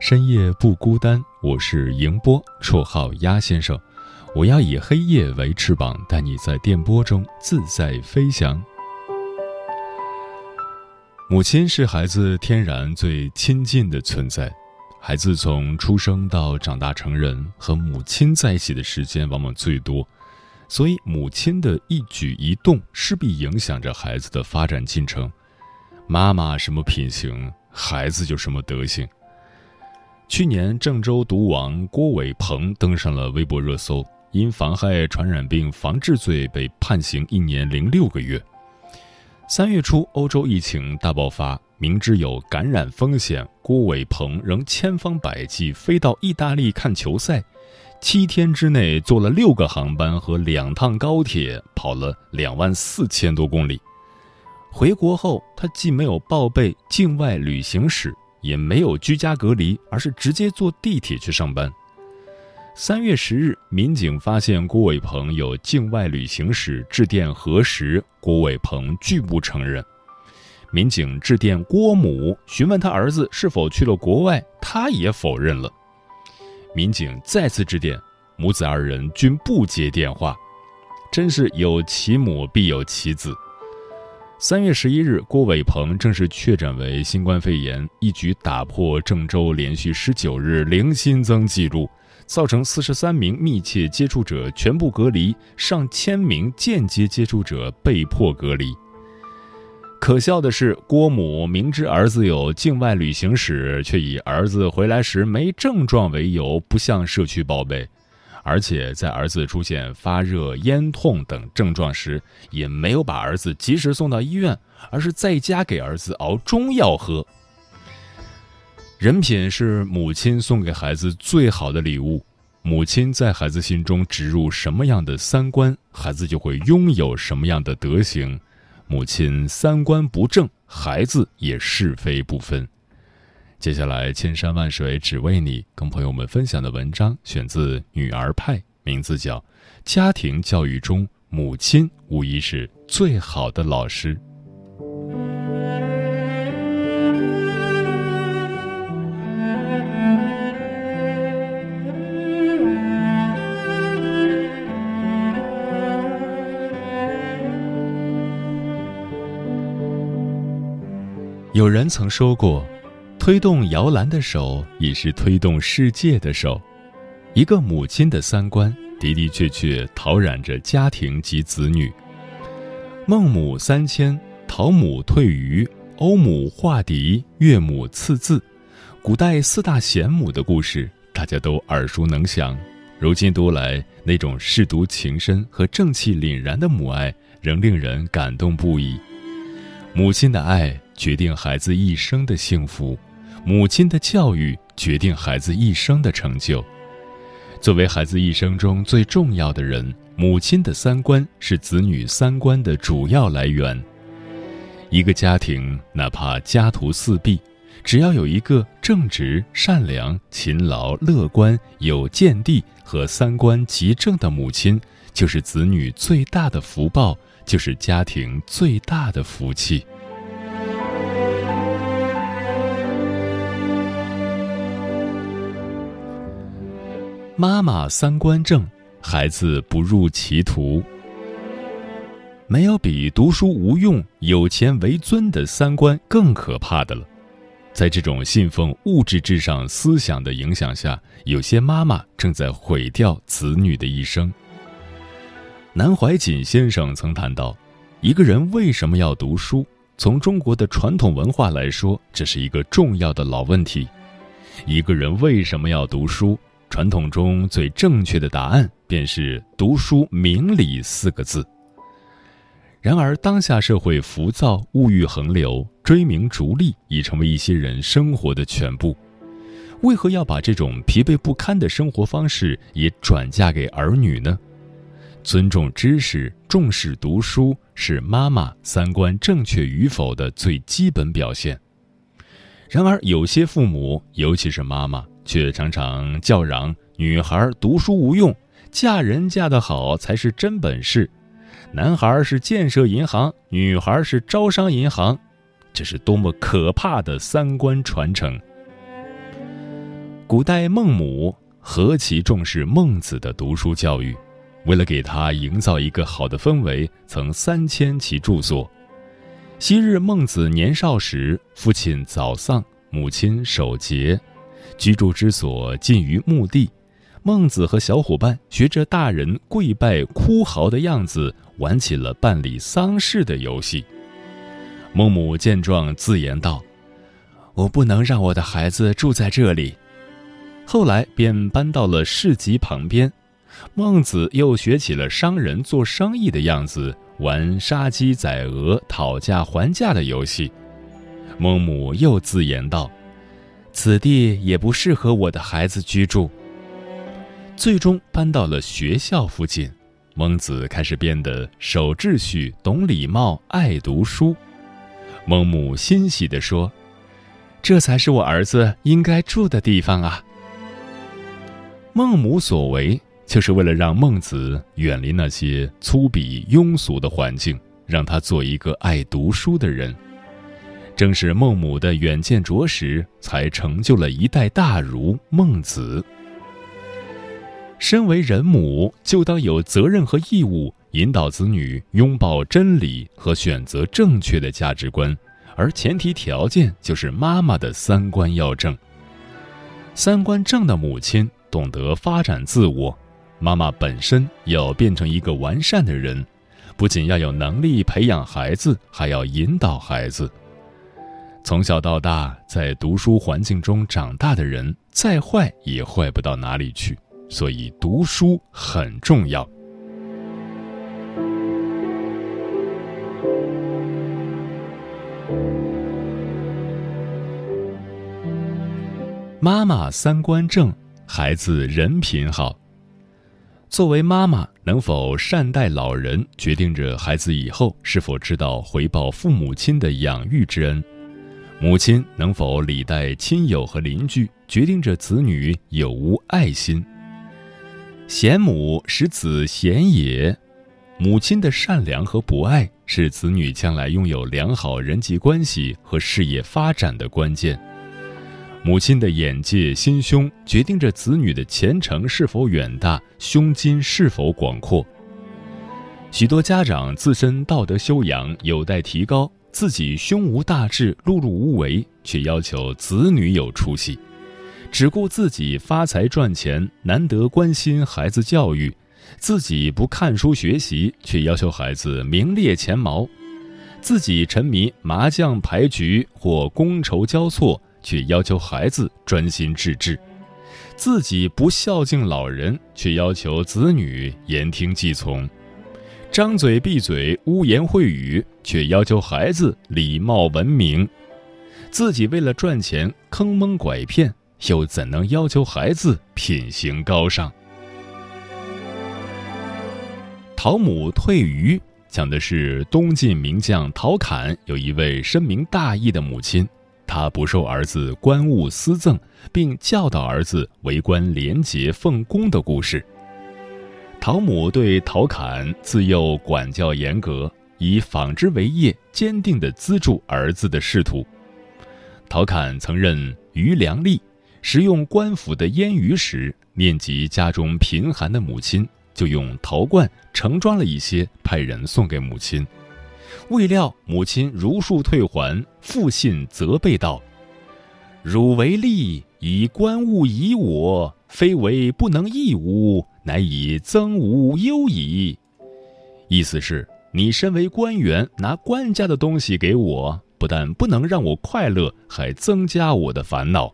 深夜不孤单。我是迎波，绰号鸭先生。我要以黑夜为翅膀，带你在电波中自在飞翔。母亲是孩子天然最亲近的存在，孩子从出生到长大成人，和母亲在一起的时间往往最多。所以，母亲的一举一动势必影响着孩子的发展进程。妈妈什么品行，孩子就什么德行。去年，郑州毒王郭伟鹏登上了微博热搜，因妨害传染病防治罪被判刑一年零六个月。三月初，欧洲疫情大爆发，明知有感染风险，郭伟鹏仍千方百计飞到意大利看球赛。七天之内坐了六个航班和两趟高铁，跑了两万四千多公里。回国后，他既没有报备境外旅行史，也没有居家隔离，而是直接坐地铁去上班。三月十日，民警发现郭伟鹏有境外旅行史，致电核实，郭伟鹏拒不承认。民警致电郭母，询问他儿子是否去了国外，他也否认了。民警再次致电，母子二人均不接电话，真是有其母必有其子。三月十一日，郭伟鹏正式确诊为新冠肺炎，一举打破郑州连续十九日零新增记录，造成四十三名密切接触者全部隔离，上千名间接接触者被迫隔离。可笑的是，郭母明知儿子有境外旅行史，却以儿子回来时没症状为由不向社区报备，而且在儿子出现发热、咽痛等症状时，也没有把儿子及时送到医院，而是在家给儿子熬中药喝。人品是母亲送给孩子最好的礼物，母亲在孩子心中植入什么样的三观，孩子就会拥有什么样的德行。母亲三观不正，孩子也是非不分。接下来，千山万水只为你，跟朋友们分享的文章选自《女儿派》，名字叫《家庭教育中，母亲无疑是最好的老师》。有人曾说过，推动摇篮的手已是推动世界的手。一个母亲的三观的的确确陶染着家庭及子女。孟母三迁，陶母退鱼，欧母画笛，岳母刺字，古代四大贤母的故事大家都耳熟能详。如今读来，那种舐犊情深和正气凛然的母爱，仍令人感动不已。母亲的爱。决定孩子一生的幸福，母亲的教育决定孩子一生的成就。作为孩子一生中最重要的人，母亲的三观是子女三观的主要来源。一个家庭哪怕家徒四壁，只要有一个正直、善良、勤劳、乐观、有见地和三观极正的母亲，就是子女最大的福报，就是家庭最大的福气。妈妈三观正，孩子不入歧途。没有比读书无用、有钱为尊的三观更可怕的了。在这种信奉物质至上思想的影响下，有些妈妈正在毁掉子女的一生。南怀瑾先生曾谈到，一个人为什么要读书？从中国的传统文化来说，这是一个重要的老问题。一个人为什么要读书？传统中最正确的答案便是“读书明理”四个字。然而，当下社会浮躁、物欲横流、追名逐利已成为一些人生活的全部。为何要把这种疲惫不堪的生活方式也转嫁给儿女呢？尊重知识、重视读书，是妈妈三观正确与否的最基本表现。然而，有些父母，尤其是妈妈，却常常叫嚷：“女孩读书无用，嫁人嫁得好才是真本事。”男孩是建设银行，女孩是招商银行，这是多么可怕的三观传承！古代孟母何其重视孟子的读书教育，为了给他营造一个好的氛围，曾三迁其住所。昔日孟子年少时，父亲早丧，母亲守节，居住之所近于墓地。孟子和小伙伴学着大人跪拜哭嚎的样子，玩起了办理丧事的游戏。孟母见状，自言道：“我不能让我的孩子住在这里。”后来便搬到了市集旁边。孟子又学起了商人做生意的样子，玩杀鸡宰鹅、讨价还价的游戏。孟母又自言道：“此地也不适合我的孩子居住。”最终搬到了学校附近，孟子开始变得守秩序、懂礼貌、爱读书。孟母欣喜地说：“这才是我儿子应该住的地方啊！”孟母所为，就是为了让孟子远离那些粗鄙庸俗的环境，让他做一个爱读书的人。正是孟母的远见卓识，才成就了一代大儒孟子。身为人母，就当有责任和义务引导子女拥抱真理和选择正确的价值观，而前提条件就是妈妈的三观要正。三观正的母亲懂得发展自我，妈妈本身要变成一个完善的人，不仅要有能力培养孩子，还要引导孩子。从小到大在读书环境中长大的人，再坏也坏不到哪里去。所以读书很重要。妈妈三观正，孩子人品好。作为妈妈，能否善待老人，决定着孩子以后是否知道回报父母亲的养育之恩；母亲能否礼待亲友和邻居，决定着子女有无爱心。贤母使子贤也，母亲的善良和博爱是子女将来拥有良好人际关系和事业发展的关键。母亲的眼界、心胸决定着子女的前程是否远大，胸襟是否广阔。许多家长自身道德修养有待提高，自己胸无大志、碌碌无为，却要求子女有出息。只顾自己发财赚钱，难得关心孩子教育；自己不看书学习，却要求孩子名列前茅；自己沉迷麻将牌局或觥筹交错，却要求孩子专心致志；自己不孝敬老人，却要求子女言听计从；张嘴闭嘴污言秽语，却要求孩子礼貌文明；自己为了赚钱坑蒙拐骗。又怎能要求孩子品行高尚？陶母退鱼讲的是东晋名将陶侃有一位深明大义的母亲，她不受儿子官物私赠，并教导儿子为官廉洁奉公的故事。陶母对陶侃自幼管教严格，以纺织为业，坚定地资助儿子的仕途。陶侃曾任余良吏。食用官府的腌鱼时，念及家中贫寒的母亲，就用陶罐盛装了一些，派人送给母亲。未料母亲如数退还，复信责备道：“汝为利，以官物以我，非为不能益吾，乃以增无忧矣。”意思是，你身为官员，拿官家的东西给我，不但不能让我快乐，还增加我的烦恼。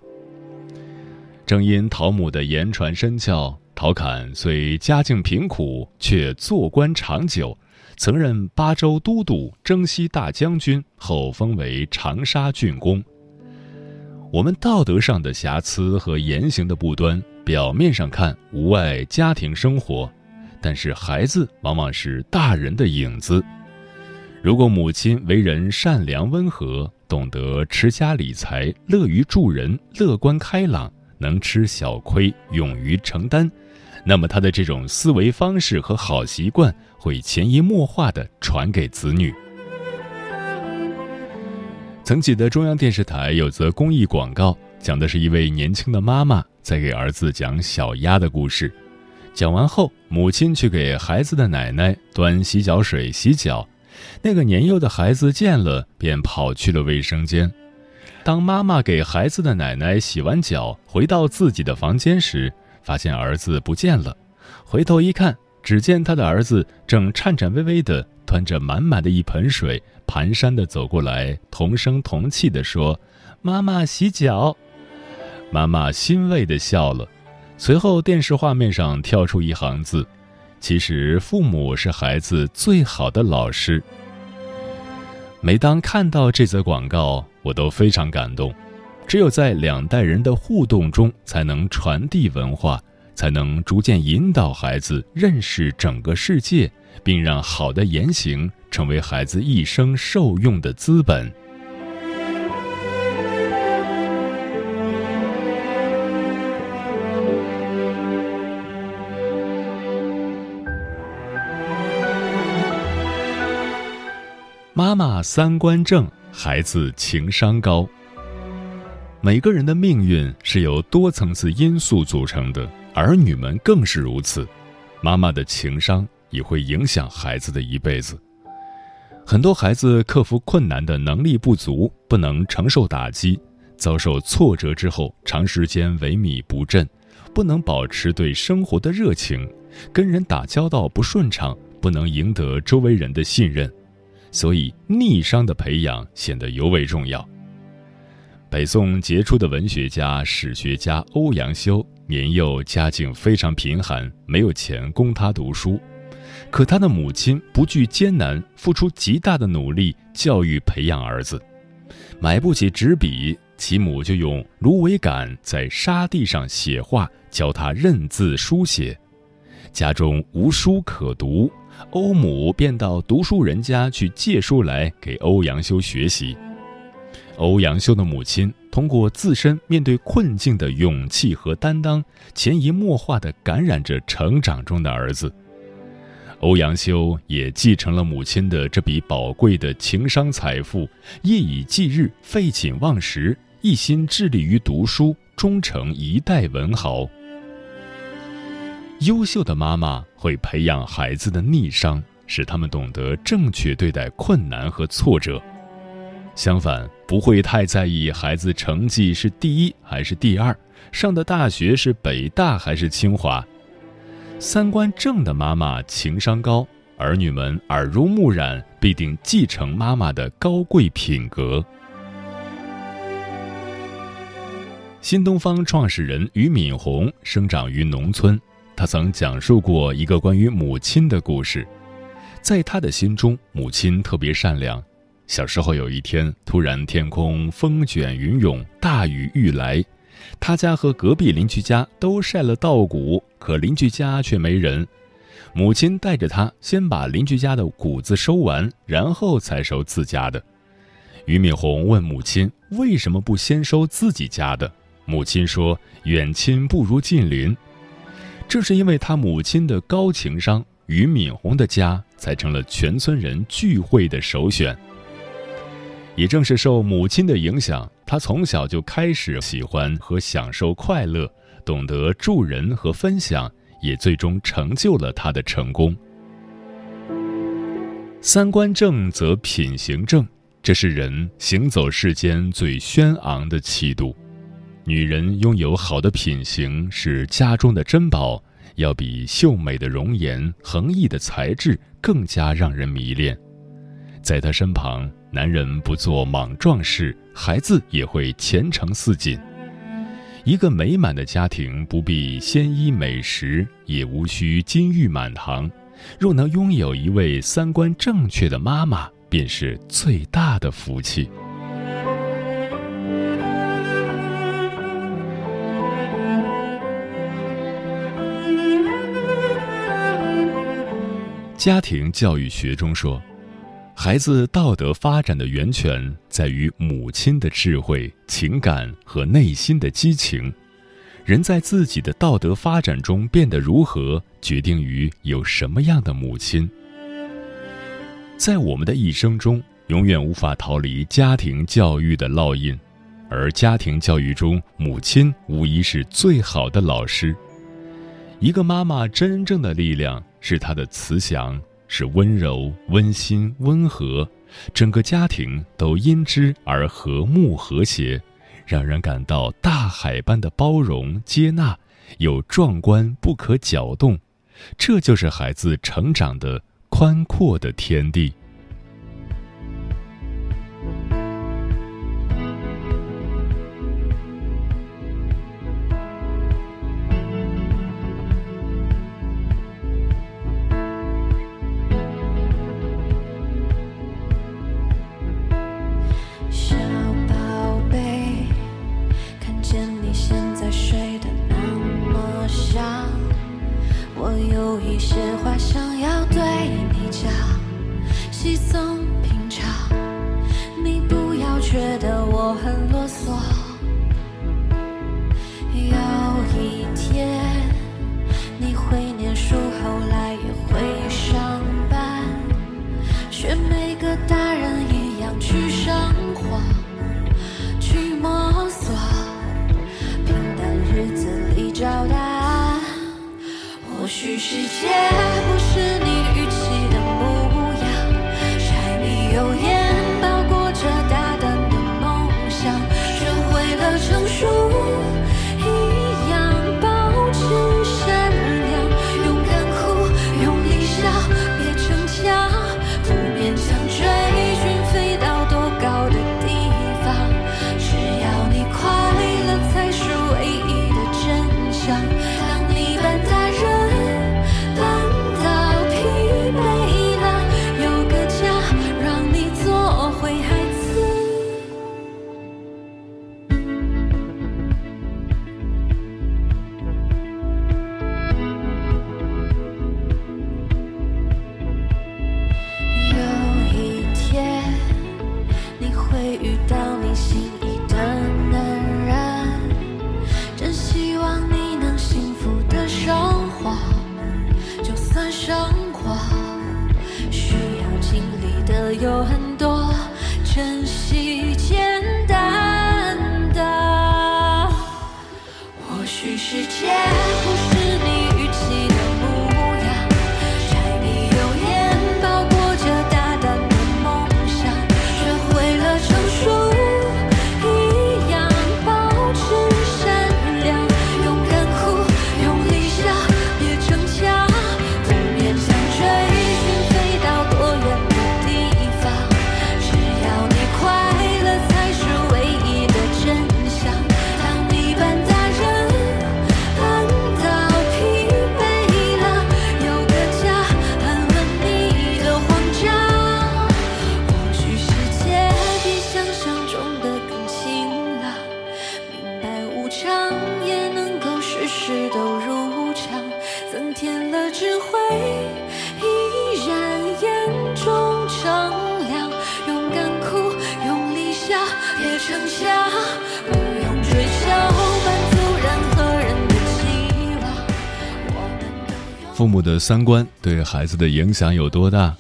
正因陶母的言传身教，陶侃虽家境贫苦，却做官长久，曾任巴州都督、征西大将军，后封为长沙郡公。我们道德上的瑕疵和言行的不端，表面上看无碍家庭生活，但是孩子往往是大人的影子。如果母亲为人善良温和，懂得持家理财，乐于助人，乐观开朗。能吃小亏，勇于承担，那么他的这种思维方式和好习惯会潜移默化地传给子女。曾记得中央电视台有则公益广告，讲的是一位年轻的妈妈在给儿子讲小鸭的故事。讲完后，母亲去给孩子的奶奶端洗脚水洗脚，那个年幼的孩子见了，便跑去了卫生间。当妈妈给孩子的奶奶洗完脚，回到自己的房间时，发现儿子不见了。回头一看，只见他的儿子正颤颤巍巍地端着满满的一盆水，蹒跚地走过来，同声同气地说：“妈妈洗脚。”妈妈欣慰地笑了。随后，电视画面上跳出一行字：“其实父母是孩子最好的老师。”每当看到这则广告，我都非常感动。只有在两代人的互动中，才能传递文化，才能逐渐引导孩子认识整个世界，并让好的言行成为孩子一生受用的资本。妈妈三观正，孩子情商高。每个人的命运是由多层次因素组成的，儿女们更是如此。妈妈的情商也会影响孩子的一辈子。很多孩子克服困难的能力不足，不能承受打击，遭受挫折之后，长时间萎靡不振，不能保持对生活的热情，跟人打交道不顺畅，不能赢得周围人的信任。所以，逆商的培养显得尤为重要。北宋杰出的文学家、史学家欧阳修年幼家境非常贫寒，没有钱供他读书，可他的母亲不惧艰难，付出极大的努力教育培养儿子。买不起纸笔，其母就用芦苇杆在沙地上写画，教他认字书写。家中无书可读。欧母便到读书人家去借书来给欧阳修学习。欧阳修的母亲通过自身面对困境的勇气和担当，潜移默化地感染着成长中的儿子。欧阳修也继承了母亲的这笔宝贵的情商财富，夜以继日，废寝忘食，一心致力于读书，终成一代文豪。优秀的妈妈会培养孩子的逆商，使他们懂得正确对待困难和挫折。相反，不会太在意孩子成绩是第一还是第二，上的大学是北大还是清华。三观正的妈妈情商高，儿女们耳濡目染，必定继承妈妈的高贵品格。新东方创始人俞敏洪生长于农村。他曾讲述过一个关于母亲的故事，在他的心中，母亲特别善良。小时候有一天，突然天空风卷云涌，大雨欲来，他家和隔壁邻居家都晒了稻谷，可邻居家却没人。母亲带着他先把邻居家的谷子收完，然后才收自家的。俞敏洪问母亲为什么不先收自己家的，母亲说：“远亲不如近邻。”正是因为他母亲的高情商，俞敏洪的家才成了全村人聚会的首选。也正是受母亲的影响，他从小就开始喜欢和享受快乐，懂得助人和分享，也最终成就了他的成功。三观正则品行正，这是人行走世间最轩昂的气度。女人拥有好的品行是家中的珍宝，要比秀美的容颜、横溢的才智更加让人迷恋。在她身旁，男人不做莽撞事，孩子也会前程似锦。一个美满的家庭，不必鲜衣美食，也无需金玉满堂，若能拥有一位三观正确的妈妈，便是最大的福气。家庭教育学中说，孩子道德发展的源泉在于母亲的智慧、情感和内心的激情。人在自己的道德发展中变得如何，决定于有什么样的母亲。在我们的一生中，永远无法逃离家庭教育的烙印，而家庭教育中，母亲无疑是最好的老师。一个妈妈真正的力量是他的慈祥，是温柔、温馨、温和，整个家庭都因之而和睦和谐，让人感到大海般的包容接纳，有壮观不可搅动。这就是孩子成长的宽阔的天地。世界。父母的三观对孩子的影响有多大？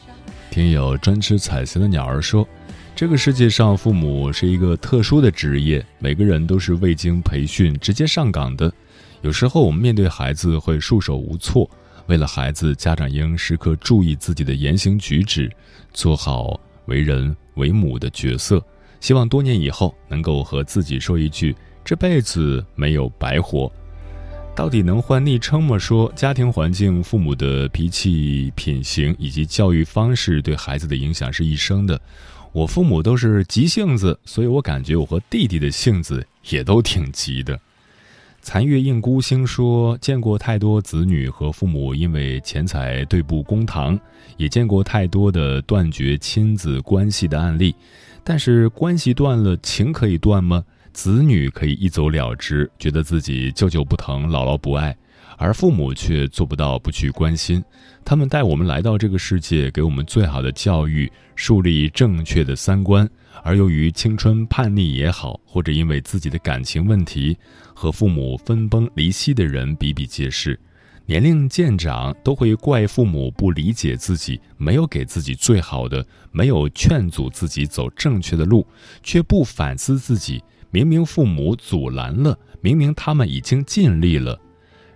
听友专吃彩色的鸟儿说，这个世界上父母是一个特殊的职业，每个人都是未经培训直接上岗的。有时候我们面对孩子会束手无措，为了孩子，家长应时刻注意自己的言行举止，做好为人为母的角色。希望多年以后能够和自己说一句：“这辈子没有白活。到底能换昵称吗？说家庭环境、父母的脾气、品行以及教育方式对孩子的影响是一生的。我父母都是急性子，所以我感觉我和弟弟的性子也都挺急的。残月映孤星说，见过太多子女和父母因为钱财对簿公堂，也见过太多的断绝亲子关系的案例。但是关系断了，情可以断吗？子女可以一走了之，觉得自己舅舅不疼，姥姥不爱，而父母却做不到不去关心。他们带我们来到这个世界，给我们最好的教育，树立正确的三观。而由于青春叛逆也好，或者因为自己的感情问题，和父母分崩离析的人比比皆是。年龄渐长，都会怪父母不理解自己，没有给自己最好的，没有劝阻自己走正确的路，却不反思自己。明明父母阻拦了，明明他们已经尽力了，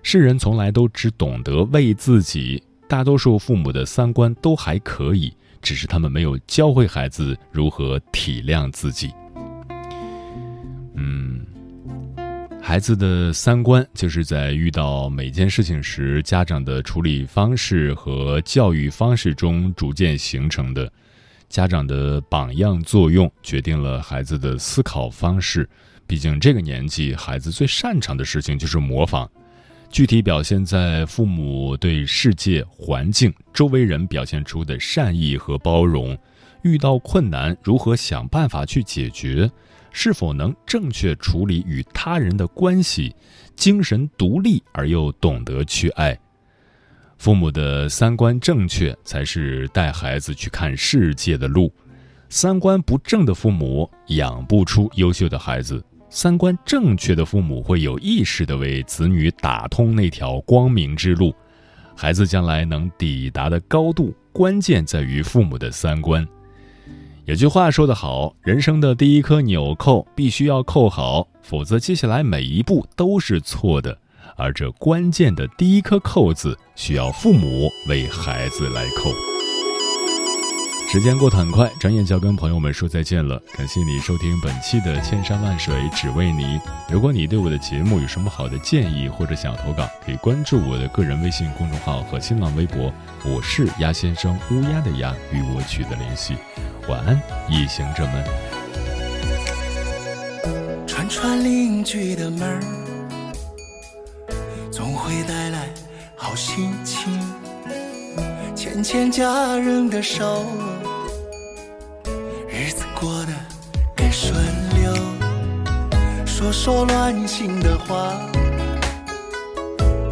世人从来都只懂得为自己。大多数父母的三观都还可以，只是他们没有教会孩子如何体谅自己。嗯，孩子的三观就是在遇到每件事情时，家长的处理方式和教育方式中逐渐形成的。家长的榜样作用决定了孩子的思考方式，毕竟这个年纪，孩子最擅长的事情就是模仿。具体表现在父母对世界、环境、周围人表现出的善意和包容，遇到困难如何想办法去解决，是否能正确处理与他人的关系，精神独立而又懂得去爱。父母的三观正确，才是带孩子去看世界的路。三观不正的父母养不出优秀的孩子，三观正确的父母会有意识的为子女打通那条光明之路。孩子将来能抵达的高度，关键在于父母的三观。有句话说得好：人生的第一颗纽扣必须要扣好，否则接下来每一步都是错的。而这关键的第一颗扣子，需要父母为孩子来扣。时间过得很快，转眼就要跟朋友们说再见了。感谢你收听本期的《千山万水只为你》。如果你对我的节目有什么好的建议或者想投稿，可以关注我的个人微信公众号和新浪微博，我是鸭先生，乌鸦的鸭，与我取得联系。晚安，夜行者们。串串邻居的门儿。总会带来好心情，牵牵家人的手，日子过得更顺溜。说说暖心的话，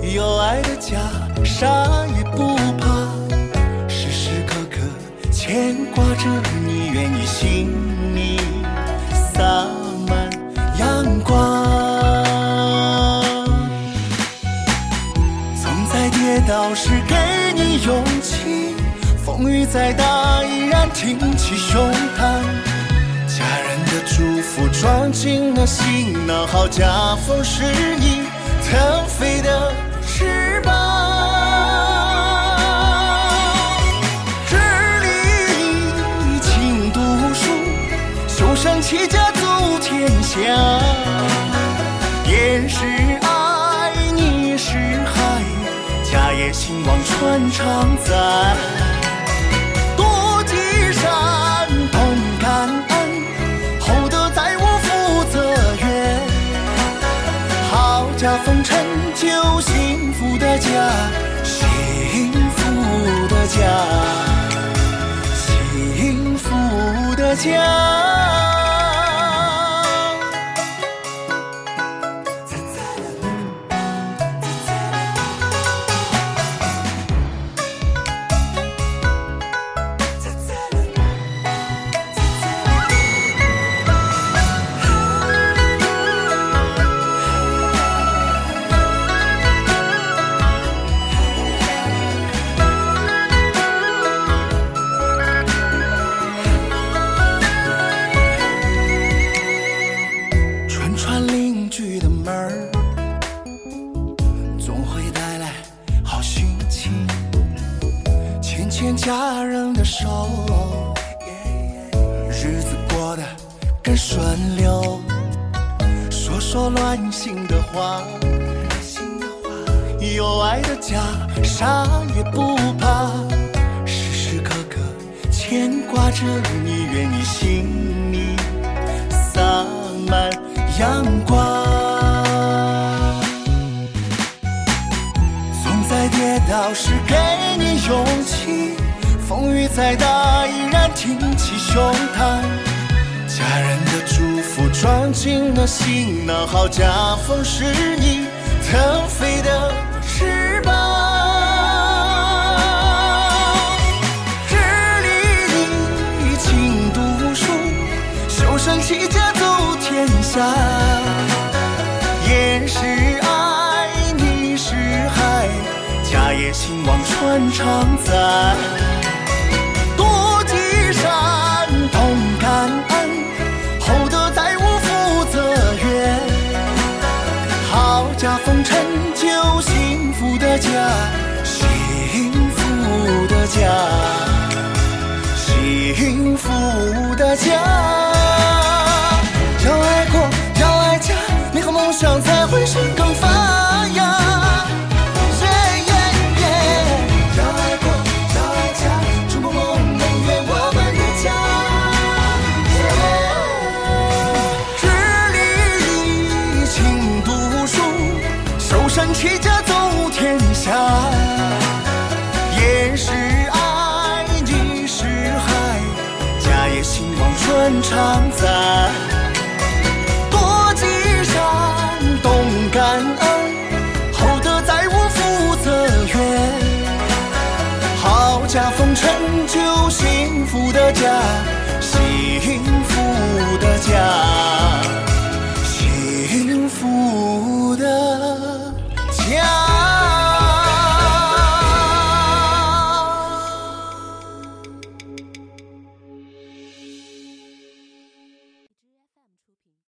有爱的家啥也不怕，时时刻刻牵挂着你，愿意心里洒倒是给你勇气，风雨再大依然挺起胸膛。家人的祝福装进了行囊，好家风是你腾飞的翅膀。日里勤读书，修身齐家走天下。也是。家业兴旺传常在，多积善，同感恩，厚德载物福泽源。好家风成就幸福的家，幸福的家，幸福的家。再大依然挺起胸膛，家人的祝福装进了行囊，好家风是你腾飞的翅膀。日里你勤读书，修身齐家走天下，严是爱，你是海，家业兴旺传长在。家幸福的家幸福的家。常在。